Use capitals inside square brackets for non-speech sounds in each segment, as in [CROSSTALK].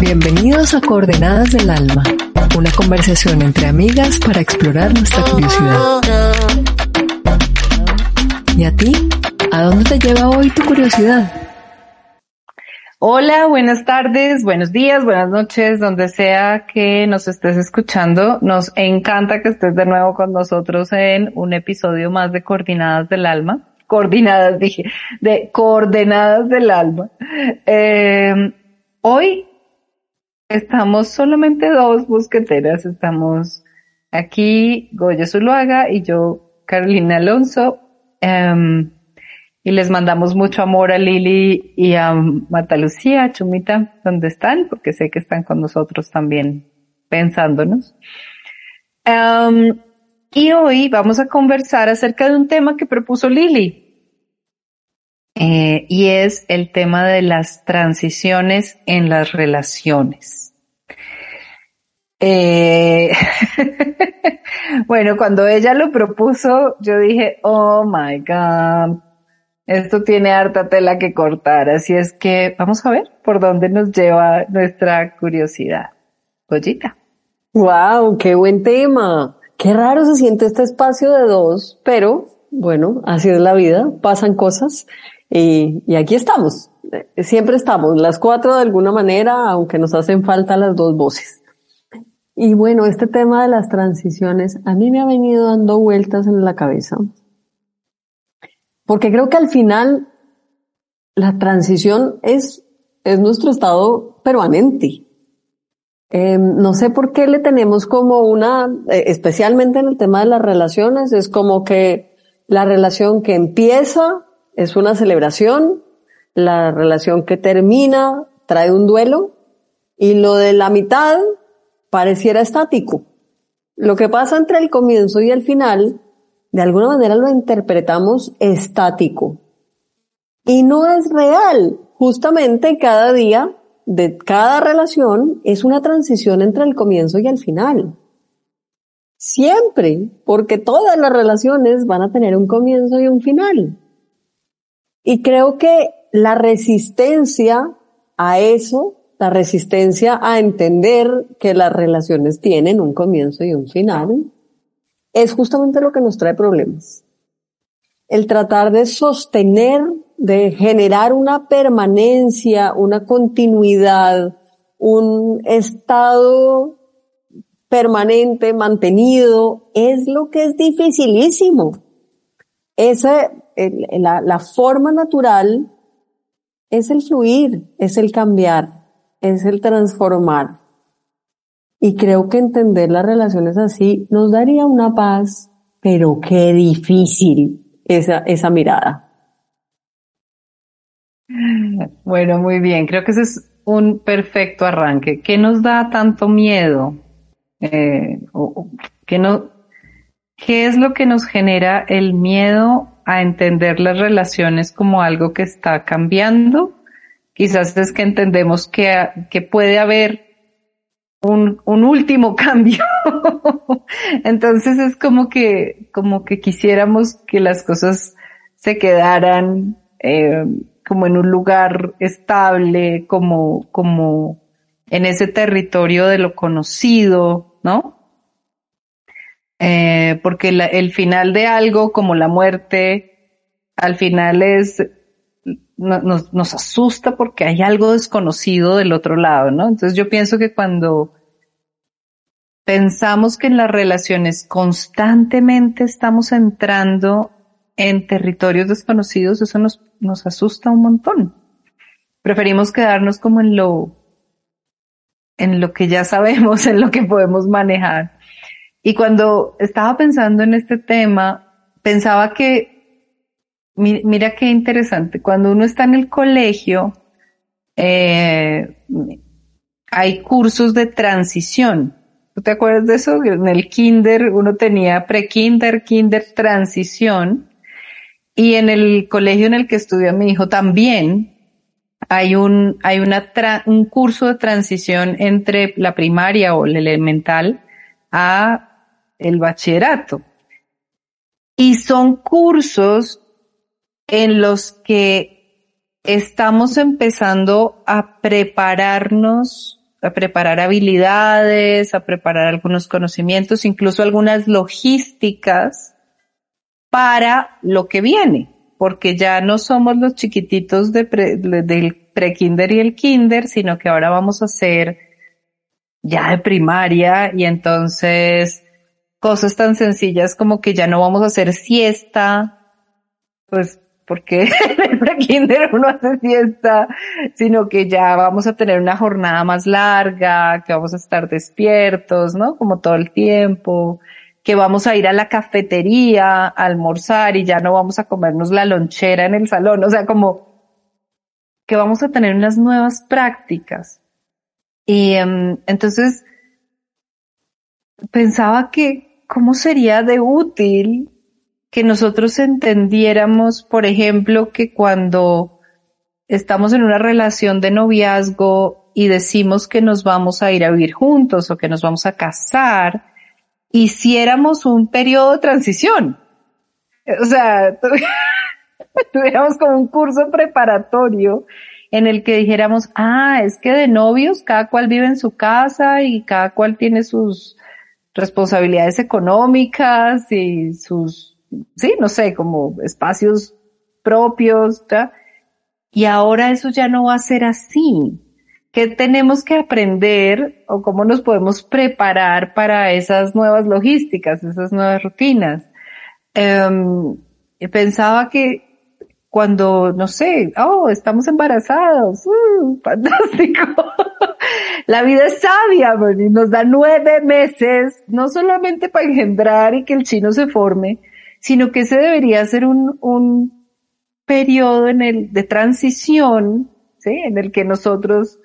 Bienvenidos a Coordenadas del Alma, una conversación entre amigas para explorar nuestra curiosidad. ¿Y a ti? ¿A dónde te lleva hoy tu curiosidad? Hola, buenas tardes, buenos días, buenas noches, donde sea que nos estés escuchando. Nos encanta que estés de nuevo con nosotros en un episodio más de Coordinadas del Alma. Coordinadas, dije, de Coordenadas del Alma. Eh, hoy estamos solamente dos busqueteras. Estamos aquí, Goya Zuluaga y yo, Carolina Alonso. Um, y les mandamos mucho amor a Lili y a Marta Lucía, a Chumita, donde están, porque sé que están con nosotros también pensándonos. Um, y hoy vamos a conversar acerca de un tema que propuso Lili. Eh, y es el tema de las transiciones en las relaciones. Eh, [LAUGHS] bueno, cuando ella lo propuso, yo dije, oh my God, esto tiene harta tela que cortar, así es que vamos a ver por dónde nos lleva nuestra curiosidad. Goyita. Wow, qué buen tema. Qué raro se siente este espacio de dos, pero bueno, así es la vida, pasan cosas y, aquí estamos. Siempre estamos, las cuatro de alguna manera, aunque nos hacen falta las dos voces. Y bueno, este tema de las transiciones a mí me ha venido dando vueltas en la cabeza porque creo que al final la transición es, es nuestro estado permanente. Eh, no sé por qué le tenemos como una, eh, especialmente en el tema de las relaciones, es como que la relación que empieza es una celebración, la relación que termina trae un duelo y lo de la mitad pareciera estático. Lo que pasa entre el comienzo y el final de alguna manera lo interpretamos estático. Y no es real. Justamente cada día de cada relación es una transición entre el comienzo y el final. Siempre, porque todas las relaciones van a tener un comienzo y un final. Y creo que la resistencia a eso, la resistencia a entender que las relaciones tienen un comienzo y un final, es justamente lo que nos trae problemas. El tratar de sostener, de generar una permanencia, una continuidad, un estado permanente, mantenido, es lo que es dificilísimo. La forma natural es el fluir, es el cambiar, es el transformar. Y creo que entender las relaciones así nos daría una paz, pero qué difícil esa, esa mirada. Bueno, muy bien. Creo que ese es un perfecto arranque. ¿Qué nos da tanto miedo? Eh, ¿qué, no, ¿Qué es lo que nos genera el miedo a entender las relaciones como algo que está cambiando? Quizás es que entendemos que, que puede haber un, un último [LAUGHS] cambio. Entonces es como que, como que quisiéramos que las cosas se quedaran eh, como en un lugar estable, como, como en ese territorio de lo conocido, ¿no? Eh, porque el final de algo como la muerte, al final es, nos, nos asusta porque hay algo desconocido del otro lado, ¿no? Entonces yo pienso que cuando pensamos que en las relaciones constantemente estamos entrando en territorios desconocidos, eso nos, nos asusta un montón. Preferimos quedarnos como en lo, en lo que ya sabemos, [LAUGHS] en lo que podemos manejar. Y cuando estaba pensando en este tema, pensaba que, mira qué interesante, cuando uno está en el colegio, eh, hay cursos de transición ¿Tú te acuerdas de eso? En el kinder uno tenía pre-kinder, kinder, transición. Y en el colegio en el que estudia mi hijo también hay un, hay una un curso de transición entre la primaria o el elemental a el bachillerato. Y son cursos en los que estamos empezando a prepararnos a preparar habilidades, a preparar algunos conocimientos, incluso algunas logísticas para lo que viene, porque ya no somos los chiquititos de del pre-kinder y el kinder, sino que ahora vamos a ser ya de primaria y entonces cosas tan sencillas como que ya no vamos a hacer siesta, pues porque [LAUGHS] en el kinder uno hace siesta, sino que ya vamos a tener una jornada más larga, que vamos a estar despiertos, ¿no? Como todo el tiempo, que vamos a ir a la cafetería a almorzar y ya no vamos a comernos la lonchera en el salón, o sea, como que vamos a tener unas nuevas prácticas. Y um, entonces pensaba que cómo sería de útil que nosotros entendiéramos, por ejemplo, que cuando estamos en una relación de noviazgo y decimos que nos vamos a ir a vivir juntos o que nos vamos a casar, hiciéramos un periodo de transición. O sea, [LAUGHS] tuviéramos como un curso preparatorio en el que dijéramos, ah, es que de novios cada cual vive en su casa y cada cual tiene sus responsabilidades económicas y sus sí, no sé, como espacios propios, y ahora eso ya no va a ser así. ¿Qué tenemos que aprender o cómo nos podemos preparar para esas nuevas logísticas, esas nuevas rutinas? Um, pensaba que cuando, no sé, oh, estamos embarazados, uh, [LAUGHS] fantástico. La vida es sabia, nos da nueve meses, no solamente para engendrar y que el chino se forme, sino que ese debería ser un, un periodo en el, de transición, ¿sí? En el que nosotros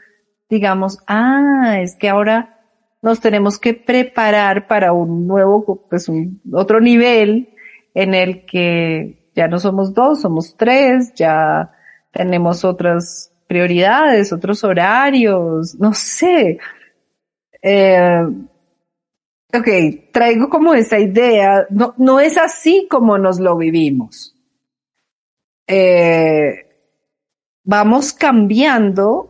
digamos, ah, es que ahora nos tenemos que preparar para un nuevo, pues un otro nivel en el que ya no somos dos, somos tres, ya tenemos otras prioridades, otros horarios, no sé. Eh, ok, traigo como esa idea, no, no es así como nos lo vivimos. Eh, vamos cambiando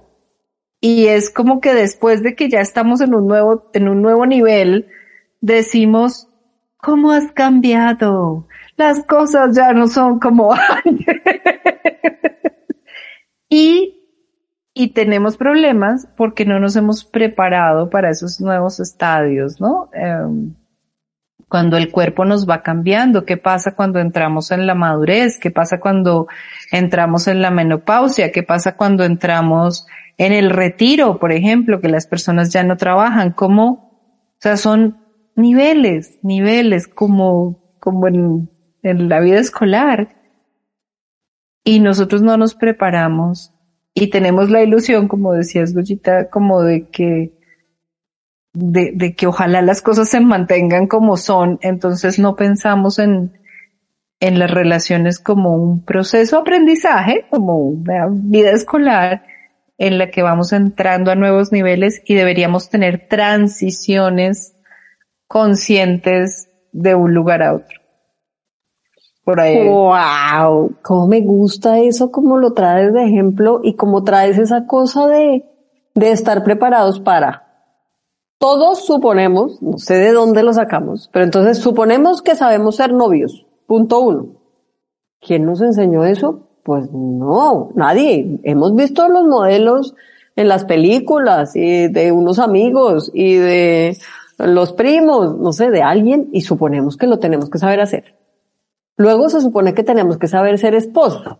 y es como que después de que ya estamos en un nuevo, en un nuevo nivel, decimos, ¿cómo has cambiado? Las cosas ya no son como [LAUGHS] antes. y y tenemos problemas porque no nos hemos preparado para esos nuevos estadios, ¿no? Em, cuando el cuerpo nos va cambiando, qué pasa cuando entramos en la madurez, qué pasa cuando entramos en la menopausia, qué pasa cuando entramos en el retiro, por ejemplo, que las personas ya no trabajan, cómo, o sea, son niveles, niveles como, como en, en la vida escolar. Y nosotros no nos preparamos y tenemos la ilusión, como decías, Goyita, como de que, de, de, que ojalá las cosas se mantengan como son, entonces no pensamos en, en las relaciones como un proceso de aprendizaje, como una vida escolar en la que vamos entrando a nuevos niveles y deberíamos tener transiciones conscientes de un lugar a otro por ahí. ¡Wow! ¿Cómo me gusta eso? Como lo traes de ejemplo y como traes esa cosa de, de estar preparados para. Todos suponemos, no sé de dónde lo sacamos, pero entonces suponemos que sabemos ser novios. Punto uno. ¿Quién nos enseñó eso? Pues no, nadie. Hemos visto los modelos en las películas y de unos amigos y de los primos, no sé, de alguien y suponemos que lo tenemos que saber hacer. Luego se supone que tenemos que saber ser esposa.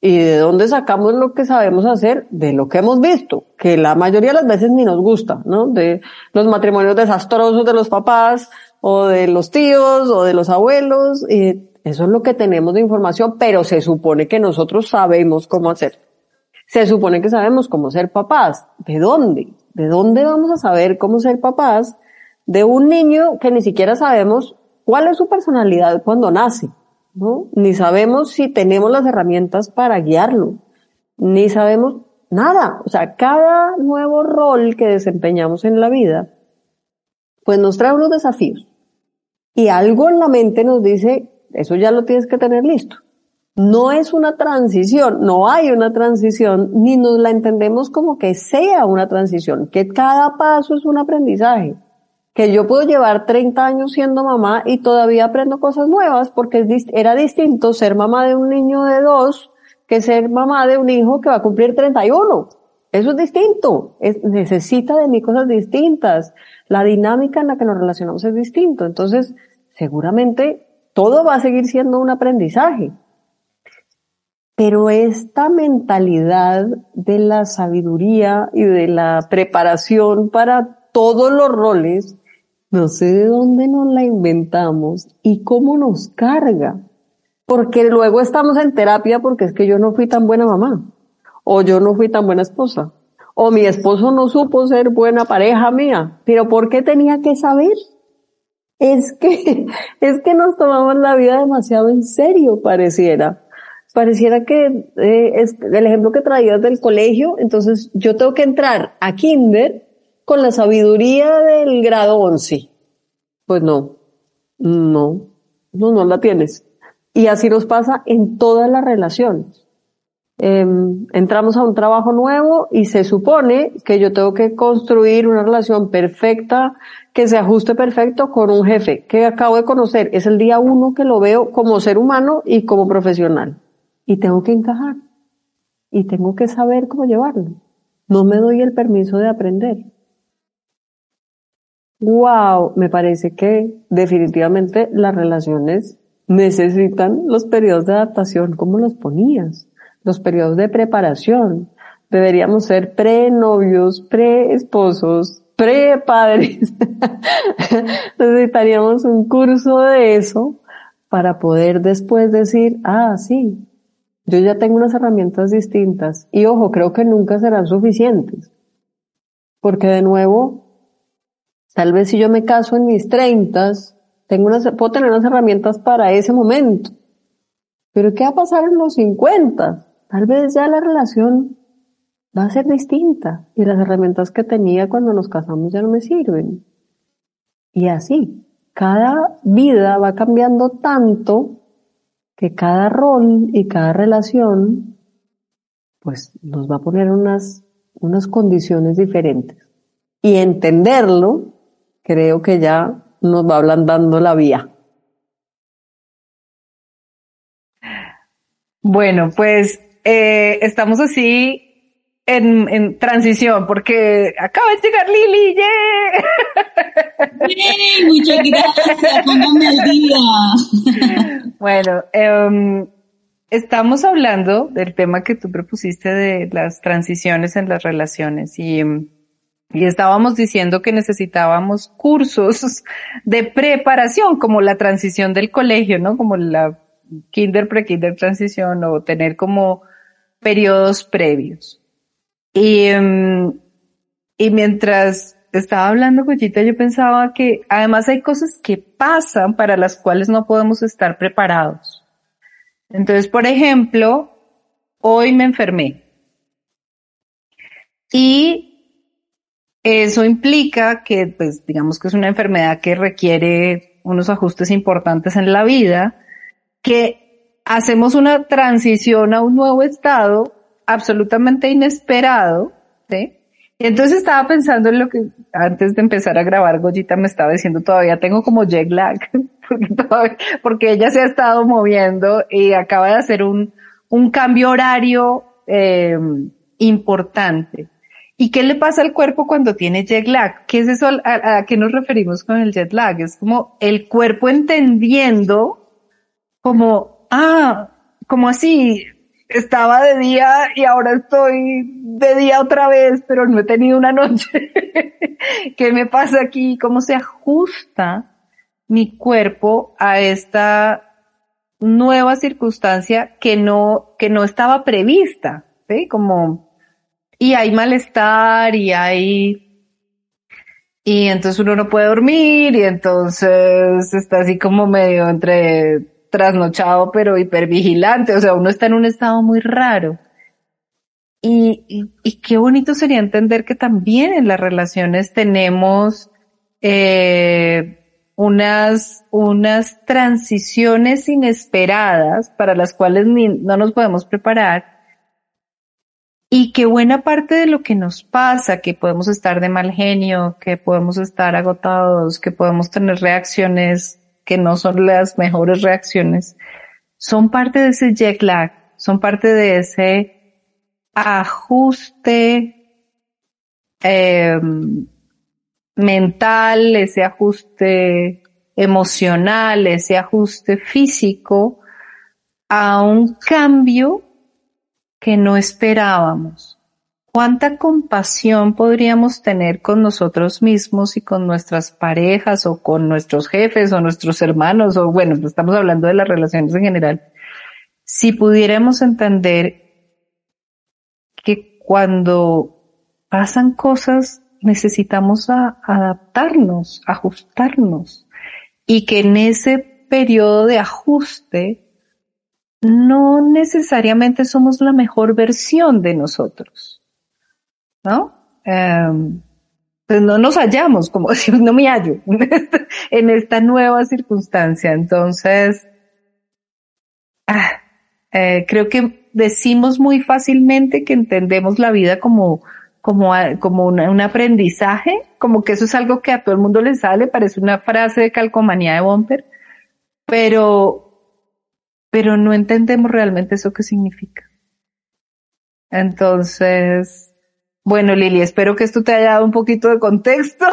¿Y de dónde sacamos lo que sabemos hacer? De lo que hemos visto, que la mayoría de las veces ni nos gusta, ¿no? De los matrimonios desastrosos de los papás, o de los tíos, o de los abuelos, eso es lo que tenemos de información, pero se supone que nosotros sabemos cómo hacer. Se supone que sabemos cómo ser papás. ¿De dónde? ¿De dónde vamos a saber cómo ser papás de un niño que ni siquiera sabemos cuál es su personalidad cuando nace, ¿no? Ni sabemos si tenemos las herramientas para guiarlo, ni sabemos nada. O sea, cada nuevo rol que desempeñamos en la vida, pues nos trae unos desafíos. Y algo en la mente nos dice, eso ya lo tienes que tener listo. No es una transición, no hay una transición, ni nos la entendemos como que sea una transición, que cada paso es un aprendizaje, que yo puedo llevar 30 años siendo mamá y todavía aprendo cosas nuevas porque era distinto ser mamá de un niño de dos que ser mamá de un hijo que va a cumplir 31. Eso es distinto, necesita de mí cosas distintas, la dinámica en la que nos relacionamos es distinto, entonces seguramente todo va a seguir siendo un aprendizaje. Pero esta mentalidad de la sabiduría y de la preparación para todos los roles, no sé de dónde nos la inventamos y cómo nos carga. Porque luego estamos en terapia porque es que yo no fui tan buena mamá, o yo no fui tan buena esposa, o mi esposo no supo ser buena pareja mía. Pero ¿por qué tenía que saber? Es que, [LAUGHS] es que nos tomamos la vida demasiado en serio, pareciera pareciera que eh, es el ejemplo que traías del colegio, entonces yo tengo que entrar a kinder con la sabiduría del grado 11. Pues no, no, no, no la tienes. Y así nos pasa en todas las relaciones. Em, entramos a un trabajo nuevo y se supone que yo tengo que construir una relación perfecta, que se ajuste perfecto con un jefe que acabo de conocer. Es el día uno que lo veo como ser humano y como profesional y tengo que encajar y tengo que saber cómo llevarlo. No me doy el permiso de aprender. Wow, me parece que definitivamente las relaciones necesitan los periodos de adaptación como los ponías, los periodos de preparación. Deberíamos ser pre-novios, pre-esposos, pre-padres. [LAUGHS] Necesitaríamos un curso de eso para poder después decir, ah, sí, yo ya tengo unas herramientas distintas y ojo, creo que nunca serán suficientes. Porque de nuevo, tal vez si yo me caso en mis treintas, tengo unas, puedo tener unas herramientas para ese momento. Pero ¿qué va a pasar en los cincuenta? Tal vez ya la relación va a ser distinta y las herramientas que tenía cuando nos casamos ya no me sirven. Y así, cada vida va cambiando tanto que cada rol y cada relación pues nos va a poner unas, unas condiciones diferentes. Y entenderlo, creo que ya nos va ablandando la vía. Bueno, pues eh, estamos así en, en, transición, porque acaba de llegar Lili, ¡Yeah! muchas gracias, póngame al día. bueno, eh, estamos hablando del tema que tú propusiste de las transiciones en las relaciones y, y estábamos diciendo que necesitábamos cursos de preparación, como la transición del colegio, ¿no? Como la kinder, pre-kinder transición o tener como periodos previos. Y, em, y mientras estaba hablando con Chita, yo pensaba que además hay cosas que pasan para las cuales no podemos estar preparados. Entonces, por ejemplo, hoy me enfermé. Y eso implica que, pues, digamos que es una enfermedad que requiere unos ajustes importantes en la vida, que hacemos una transición a un nuevo estado absolutamente inesperado, ¿sí? Y entonces estaba pensando en lo que antes de empezar a grabar, Goyita me estaba diciendo, todavía tengo como jet lag, [LAUGHS] porque, ella se ha estado moviendo y acaba de hacer un, un cambio horario eh, importante. ¿Y qué le pasa al cuerpo cuando tiene jet lag? ¿Qué es eso? ¿A, a qué nos referimos con el jet lag? Es como el cuerpo entendiendo como, ah, como así, estaba de día y ahora estoy de día otra vez, pero no he tenido una noche. [LAUGHS] ¿Qué me pasa aquí? ¿Cómo se ajusta mi cuerpo a esta nueva circunstancia que no, que no estaba prevista? ¿sí? Como, y hay malestar y hay, y entonces uno no puede dormir y entonces está así como medio entre trasnochado pero hipervigilante, o sea, uno está en un estado muy raro. Y, qué bonito sería entender que también en las relaciones tenemos eh, unas, unas transiciones inesperadas para las cuales no nos podemos preparar y que buena parte de lo que nos pasa, que podemos estar de mal genio, que podemos estar agotados, que podemos tener reacciones que no son las mejores reacciones, son parte de ese jet lag, son parte de ese ajuste eh, mental, ese ajuste emocional, ese ajuste físico a un cambio que no esperábamos. ¿Cuánta compasión podríamos tener con nosotros mismos y con nuestras parejas o con nuestros jefes o nuestros hermanos o bueno, estamos hablando de las relaciones en general? Si pudiéramos entender que cuando pasan cosas necesitamos adaptarnos, ajustarnos. Y que en ese periodo de ajuste no necesariamente somos la mejor versión de nosotros, ¿no? Em, pues no nos hallamos, como [LAUGHS] decimos, no me hallo [LAUGHS] en esta, nueva circunstancia. Entonces, ah, eh, creo que decimos muy fácilmente que entendemos la vida como como, como un aprendizaje, como que eso es algo que a todo el mundo le sale, parece una frase de calcomanía de Bumper, pero, pero no entendemos realmente eso que significa. Entonces, bueno, Lili, espero que esto te haya dado un poquito de contexto.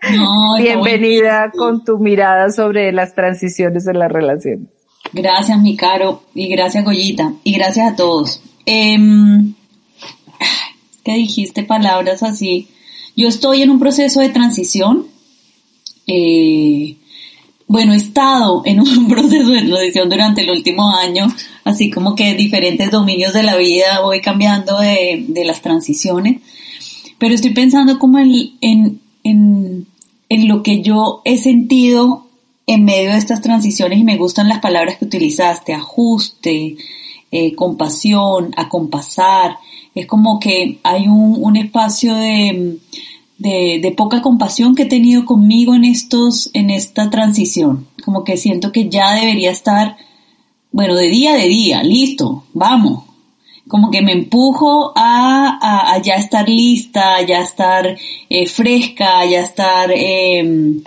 [LAUGHS] Bienvenida con tu mirada sobre las transiciones en la relación. Gracias, mi caro, y gracias, Goyita, y gracias a todos. Eh, que dijiste palabras así. Yo estoy en un proceso de transición. Eh, bueno, he estado en un [LAUGHS] proceso de transición durante el último año, así como que diferentes dominios de la vida voy cambiando de, las transiciones, pero estoy pensando como en, en, en, lo que yo he sentido en medio de estas transiciones y me gustan las palabras que utilizaste, ajuste, eh, compasión, acompasar, es como que hay un, espacio de, de, poca compasión que he tenido conmigo en estos, en esta transición. Como que siento que ya debería estar, bueno, de día a día, listo, vamos. Como que me empujo a, ya estar lista, a ya estar eh, fresca, a ya estar em,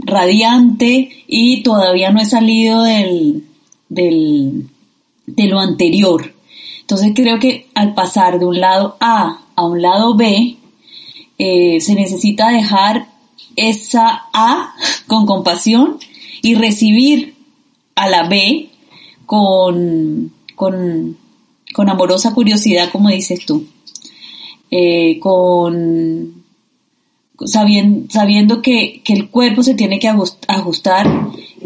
radiante y todavía no he salido del, del, de lo anterior. Entonces creo que al pasar de un lado A a un lado B, eh, se necesita dejar esa A con compasión y recibir a la B con, con, amorosa curiosidad, como dices tú, eh, con sabiendo, sabiendo que, que, el cuerpo se tiene que ajustar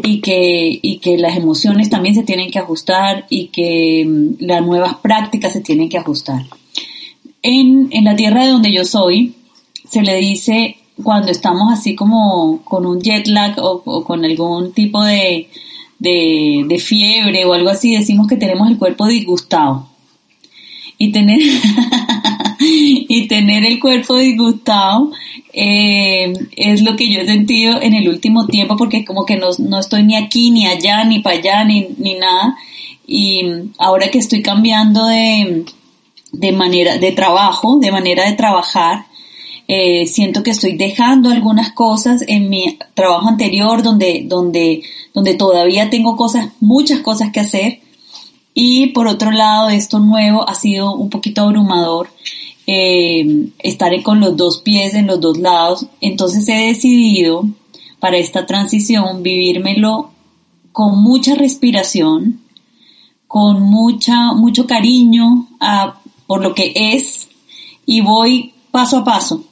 y que, y que las emociones también se tienen que ajustar y que mm, las nuevas prácticas se tienen que ajustar. En, en la tierra de donde yo soy, se le dice cuando estamos así como con un jet lag o, con algún tipo de, de, fiebre o algo así, decimos que tenemos el cuerpo disgustado. Y tener, [LAUGHS] y tener el cuerpo disgustado eh, es lo que yo he sentido en el último tiempo porque como que no, no estoy ni aquí, ni allá, ni para allá, ni, ni, nada. Y ahora que estoy cambiando de, de manera, de trabajo, de manera de trabajar, eh, siento que estoy dejando algunas cosas en mi trabajo anterior donde, donde, donde todavía tengo cosas, muchas cosas que hacer. Y por otro lado, esto nuevo ha sido un poquito abrumador eh, estaré con los dos pies en los dos lados. Entonces he decidido para esta transición vivírmelo con mucha respiración, con mucha, mucho cariño por lo que es y voy paso a paso,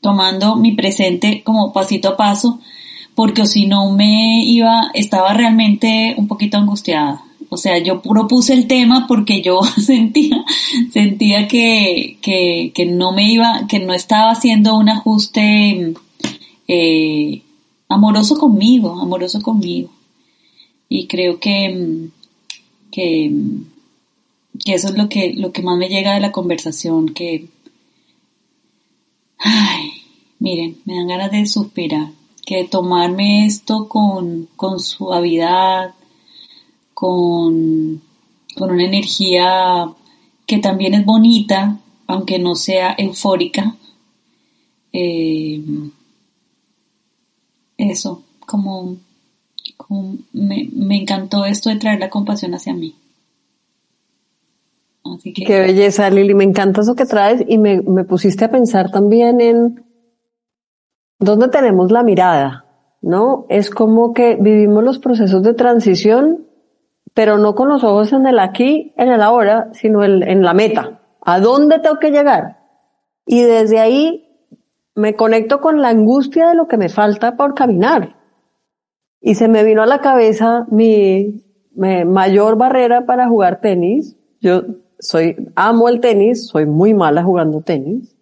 tomando mi presente como pasito a paso, porque si no me iba, estaba realmente un poquito angustiada. O sea, yo propuse el tema porque yo [LAUGHS] sentía, sentía que, que, no me iba, que no estaba haciendo un ajuste eh, amoroso conmigo, amoroso conmigo. Y creo que, que, que, eso es lo que, lo que más me llega de la conversación, que, ay, miren, me dan ganas de suspirar que tomarme esto con, con suavidad, con, con una energía que también es bonita, aunque no sea eufórica. Eh, eso, como, me, me, encantó esto de traer la compasión hacia mí. Así que, Qué belleza, Lili, me encanta eso que traes y me, me pusiste a pensar también en dónde tenemos la mirada, ¿no? Es como que vivimos los procesos de transición, pero no con los ojos en el aquí, en el ahora, sino en, la meta. ¿A dónde tengo que llegar? Y desde ahí me conecto con la angustia de lo que me falta por caminar. Y se me vino a la cabeza mi, mi mayor barrera para jugar tenis. Yo soy, amo el tenis, soy muy mala jugando tenis.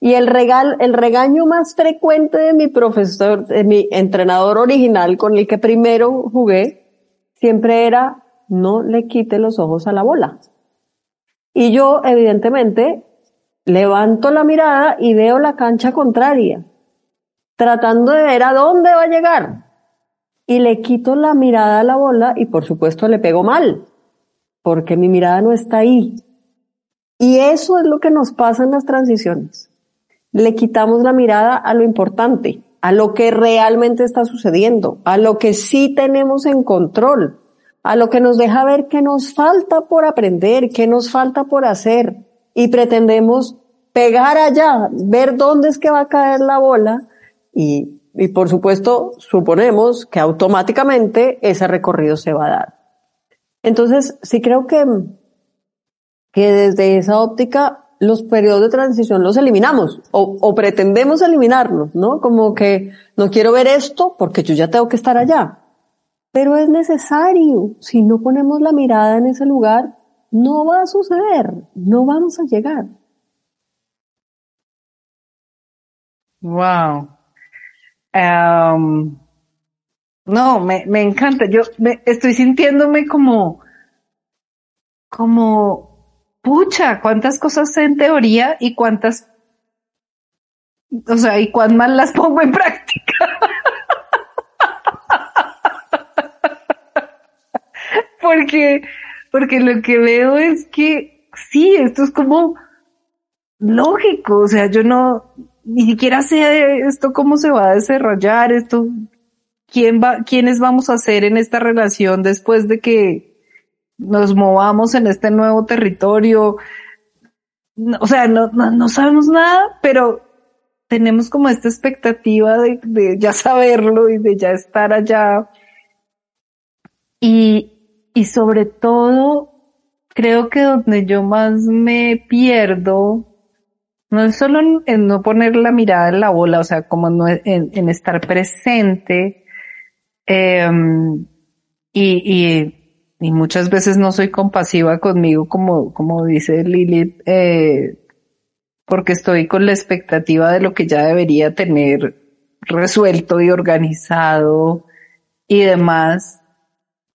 Y el regal, el regaño más frecuente de mi profesor, de mi entrenador original con el que primero jugué, siempre era no le quite los ojos a la bola. Y yo, evidentemente, levanto la mirada y veo la cancha contraria, tratando de ver a dónde va a llegar. Y le quito la mirada a la bola y por supuesto le pego mal, porque mi mirada no está ahí. Y eso es lo que nos pasa en las transiciones. Le quitamos la mirada a lo importante, a lo que realmente está sucediendo, a lo que sí tenemos en control, a lo que nos deja ver que nos falta por aprender, que nos falta por hacer, y pretendemos pegar allá, ver dónde es que va a caer la bola y, y por supuesto suponemos que automáticamente ese recorrido se va a dar. Entonces, sí creo que, que desde esa óptica los periodos de transición los eliminamos o, pretendemos eliminarlos, ¿no? Como que no quiero ver esto porque yo ya tengo que estar allá. Pero es necesario. Si no ponemos la mirada en ese lugar, no va a suceder, no vamos a llegar. Wow. Um, no, me, me, encanta. Yo me, estoy sintiéndome como, como, pucha, cuántas cosas sé en teoría y cuántas, o sea, y cuán mal las pongo en práctica. [LAUGHS] Porque porque lo que veo es que sí, esto es como lógico, o sea, yo no, ni siquiera sé esto cómo se va a desarrollar, esto, quién va, quiénes vamos a ser en esta relación después de que nos movamos en este nuevo territorio. o sea, no, no, no, sabemos nada, pero tenemos como esta expectativa de, ya saberlo y de ya estar allá. Y, y sobre todo, creo que donde yo más me pierdo, no es solo en, no poner la mirada en la bola, o sea, como en, estar presente, eh, y, y, y, muchas veces no soy compasiva conmigo, como, como dice Lilith, eh, porque estoy con la expectativa de lo que ya debería tener resuelto y organizado y demás.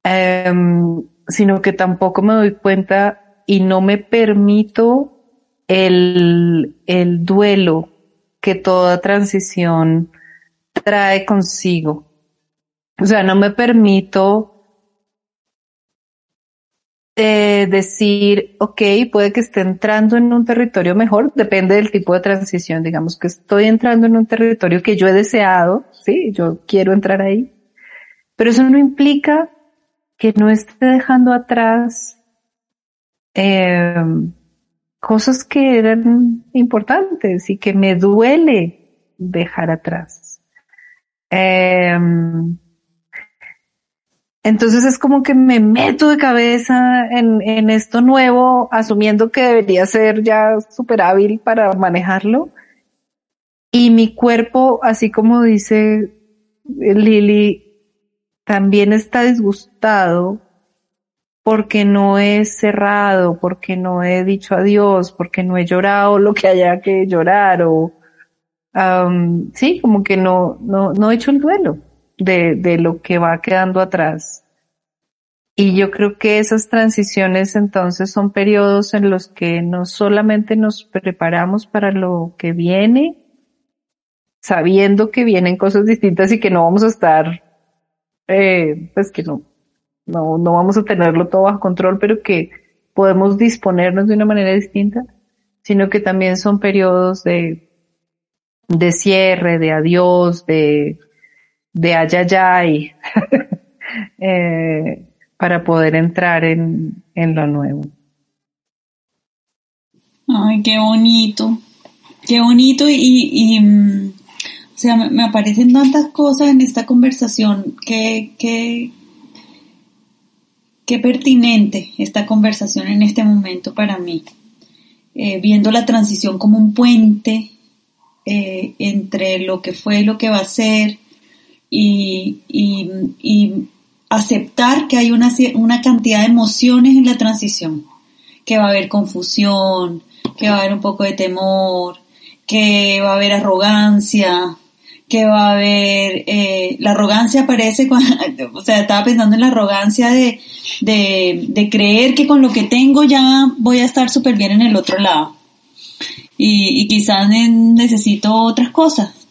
Em, sino que tampoco me doy cuenta y no me permito el, el duelo que toda transición trae consigo. O sea, no me permito eh, decir, ok, puede que esté entrando en un territorio mejor, depende del tipo de transición, digamos que estoy entrando en un territorio que yo he deseado, sí, yo quiero entrar ahí, pero eso no implica que no esté dejando atrás eh, cosas que eran importantes y que me duele dejar atrás. Eh, entonces es como que me meto de cabeza en, en esto nuevo, asumiendo que debería ser ya súper hábil para manejarlo. Y mi cuerpo, así como dice Lili, también está disgustado porque no he cerrado, porque no he dicho adiós, porque no he llorado lo que haya que llorar o um, sí, como que no, no, no he hecho el duelo de, de lo que va quedando atrás. Y yo creo que esas transiciones entonces son periodos en los que no solamente nos preparamos para lo que viene, sabiendo que vienen cosas distintas y que no vamos a estar, eh, pues que no, no, no vamos a tenerlo todo bajo control, pero que podemos disponernos de una manera distinta, sino que también son periodos de, de cierre, de adiós, de, de ayayay, [LAUGHS] eh, para poder entrar en, en lo nuevo. Ay, qué bonito, qué bonito y, y mm, o sea, me, aparecen tantas cosas en esta conversación que, que, qué pertinente esta conversación en este momento para mí, eh, viendo la transición como un puente eh, entre lo que fue y lo que va a ser y, y, aceptar que hay una, una cantidad de emociones en la transición, que va a haber confusión, que va a haber un poco de temor, que va a haber arrogancia, que va a haber, eh, la arrogancia aparece cuando, [LAUGHS] o sea, estaba pensando en la arrogancia de, de, de creer que con lo que tengo ya voy a estar súper bien en el otro lado. Y, y quizás necesito otras cosas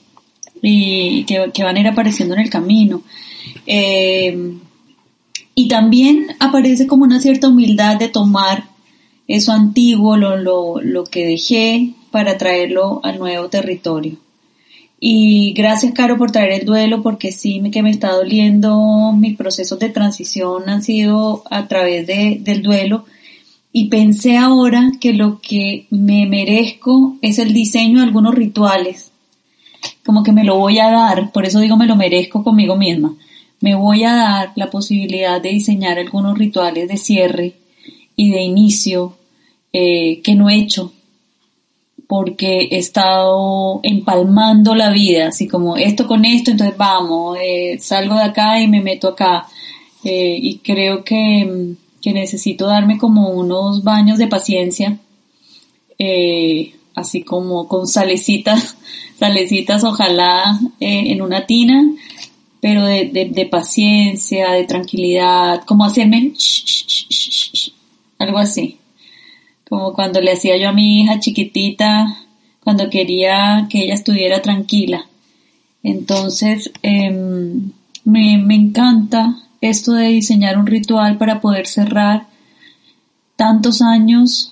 y que, van a ir apareciendo en el camino. Eh, y también aparece como una cierta humildad de tomar eso antiguo, lo, lo, lo que dejé para traerlo al nuevo territorio. Y gracias, Caro, por traer el duelo, porque sí que me está doliendo, mis procesos de transición han sido a través de, del duelo. Y pensé ahora que lo que me merezco es el diseño de algunos rituales. Como que me lo voy a dar, por eso digo me lo merezco conmigo misma. Me voy a dar la posibilidad de diseñar algunos rituales de cierre y de inicio eh, que no he hecho porque he estado empalmando la vida, así como esto con esto, entonces vamos, eh, salgo de acá y me meto acá. Eh, y creo que, que, necesito darme como unos baños de paciencia, eh, así como con salecitas, [LAUGHS] salecitas ojalá eh, en una tina, pero de, de, de, paciencia, de tranquilidad, como hacerme algo así como cuando le hacía yo a mi hija chiquitita, cuando quería que ella estuviera tranquila. Entonces, eh, me, me encanta esto de diseñar un ritual para poder cerrar tantos años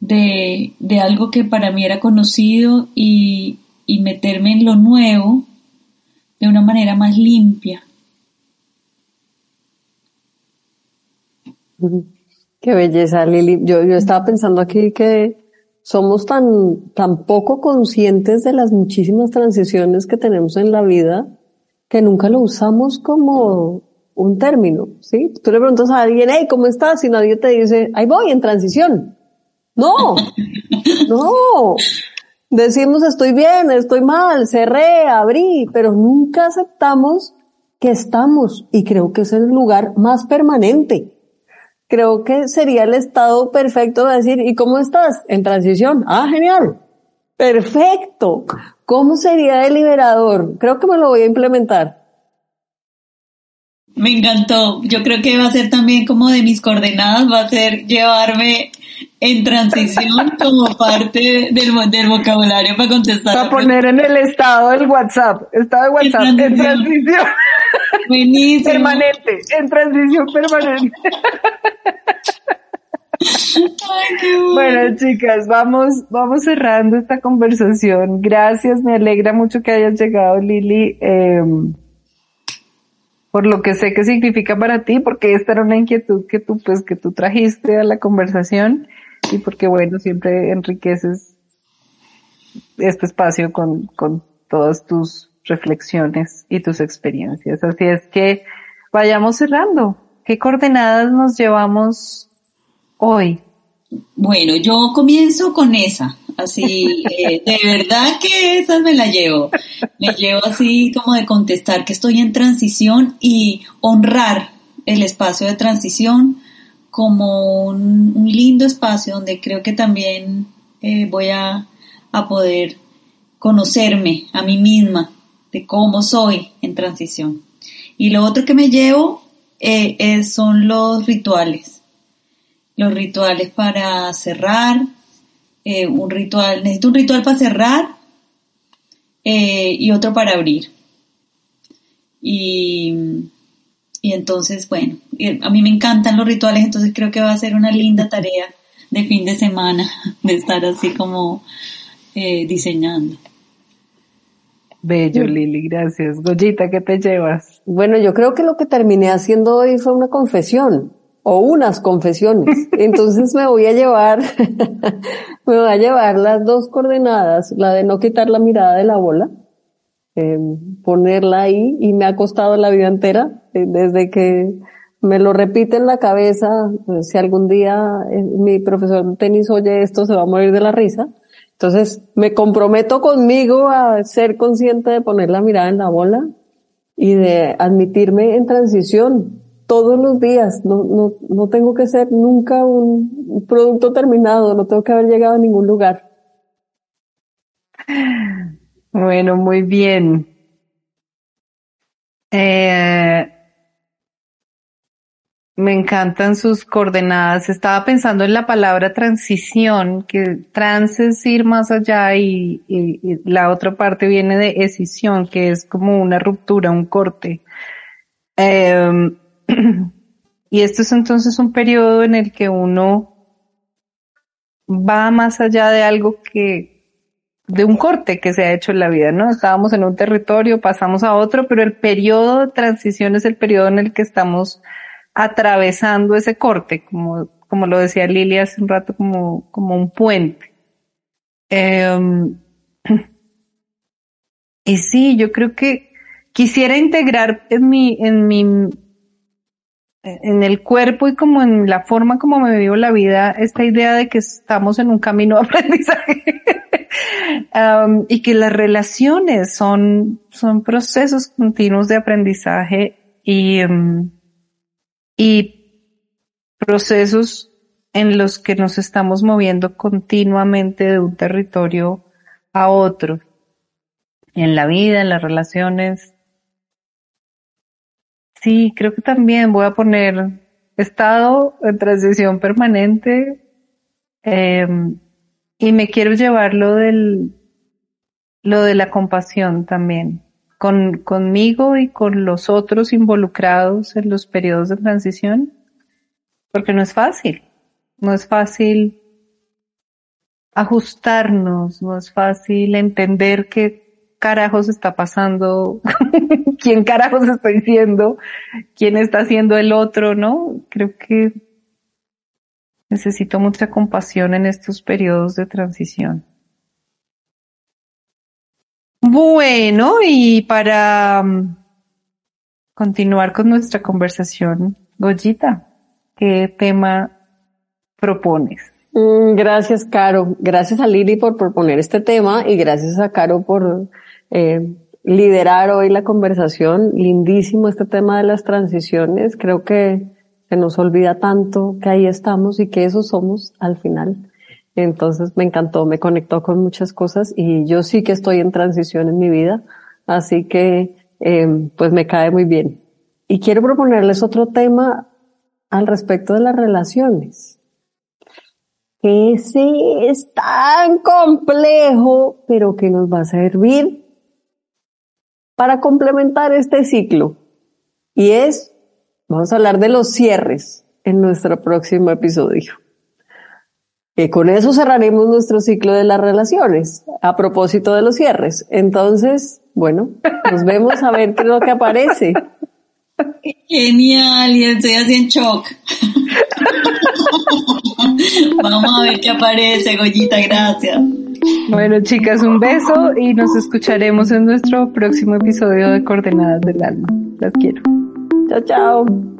de, de algo que para mí era conocido y, y meterme en lo nuevo de una manera más limpia. Qué belleza, Lili. Yo, yo estaba pensando aquí que somos tan, tan poco conscientes de las muchísimas transiciones que tenemos en la vida que nunca lo usamos como un término, ¿sí? Tú le preguntas a alguien, hey, ¿cómo estás? Y nadie te dice, ahí voy, en transición. No, no. Decimos, estoy bien, estoy mal, cerré, abrí, pero nunca aceptamos que estamos y creo que es el lugar más permanente creo que sería el estado perfecto de decir, ¿y cómo estás? En transición. Ah, genial. Perfecto. ¿Cómo sería de liberador? Creo que me lo voy a implementar. Me encantó. Yo creo que va a ser también como de mis coordenadas, va a ser llevarme en transición [LAUGHS] como parte del, del vocabulario para contestar. Para poner en el estado del WhatsApp, estado de WhatsApp en transición. En transición. [LAUGHS] Buenísimo. Permanente, en transición permanente. Ay, qué [LAUGHS] bueno. bueno, chicas, vamos, vamos cerrando esta conversación. Gracias, me alegra mucho que hayas llegado, Lili, eh, por lo que sé que significa para ti, porque esta era una inquietud que tú, pues, que tú trajiste a la conversación y porque, bueno, siempre enriqueces este espacio con, con todas tus reflexiones y tus experiencias. Así es que vayamos cerrando. ¿Qué coordenadas nos llevamos hoy? Bueno, yo comienzo con esa, así, eh, de verdad que esas me la llevo. Me llevo así como de contestar que estoy en transición y honrar el espacio de transición como un, un lindo espacio donde creo que también eh, voy a, a poder conocerme a mí misma de cómo soy en transición. Y lo otro que me llevo eh, es, son los rituales. Los rituales para cerrar, eh, un ritual, necesito un ritual para cerrar, eh, y otro para abrir. Y, y entonces, bueno, a mí me encantan los rituales, entonces creo que va a ser una linda tarea de fin de semana [LAUGHS] de estar así como eh, diseñando. Bello, Lili, gracias. Goyita, ¿qué te llevas? Bueno, yo creo que lo que terminé haciendo hoy fue una confesión o unas confesiones. [LAUGHS] Entonces me voy a llevar, [LAUGHS] me voy a llevar las dos coordenadas, la de no quitar la mirada de la bola, eh, ponerla ahí y me ha costado la vida entera eh, desde que me lo repite en la cabeza. Pues, si algún día eh, mi profesor de tenis oye esto, se va a morir de la risa. Entonces, me comprometo conmigo a ser consciente de poner la mirada en la bola y de admitirme en transición todos los días. No, no, no tengo que ser nunca un producto terminado, no tengo que haber llegado a ningún lugar. Bueno, muy bien. Eh, me encantan sus coordenadas. Estaba pensando en la palabra transición, que trans es ir más allá y, la otra parte viene de escisión, que es como una ruptura, un corte. Em, y esto es entonces un periodo en el que uno va más allá de algo que, de un corte que se ha hecho en la vida, ¿no? Estábamos en un territorio, pasamos a otro, pero el periodo de transición es el periodo en el que estamos atravesando ese corte, como, como lo decía Lili hace un rato, como, como un puente. Em, [CLEARS THROAT] y sí, yo creo que quisiera integrar en mi, en mi, en el cuerpo y como en la forma como me vivo la vida, esta idea de que estamos en un camino [LAUGHS] de aprendizaje um, y que las relaciones son, son procesos continuos de aprendizaje y, um, y procesos en los que nos estamos moviendo continuamente de un territorio a otro, en la vida, en las relaciones. Sí, creo que también voy a poner estado en transición permanente em, y me quiero llevar lo del lo de la compasión también con, conmigo y con los otros involucrados en los periodos de transición, porque no es fácil, no es fácil ajustarnos, no es fácil entender qué carajos está pasando, [LAUGHS] quién carajos estoy siendo, quién está siendo el otro, ¿no? Creo que necesito mucha compasión en estos periodos de transición. Bueno, y para mm, continuar con nuestra conversación, Goyita, ¿qué tema propones? Mm, gracias, Caro. Gracias a Lili por proponer este tema y gracias a Caro por eh, liderar hoy la conversación. Lindísimo este tema de las transiciones. Creo que se nos olvida tanto que ahí estamos y que eso somos al final. Entonces me encantó, me conectó con muchas cosas y yo sí que estoy en transición en mi vida, así que eh, pues me cae muy bien. Y quiero proponerles otro tema al respecto de las relaciones. Ese es tan complejo, pero que nos va a servir para complementar este ciclo. Y es, vamos a hablar de los cierres en nuestro próximo episodio con eso cerraremos nuestro ciclo de las relaciones, a propósito de los cierres. Entonces, bueno, nos vemos a ver qué es lo que aparece. Genial, y estoy así en shock. [LAUGHS] Vamos a ver qué aparece, Goyita, gracias. Bueno, chicas, un beso y nos escucharemos en nuestro próximo episodio de Coordenadas del Alma. Las quiero. Chao, chao.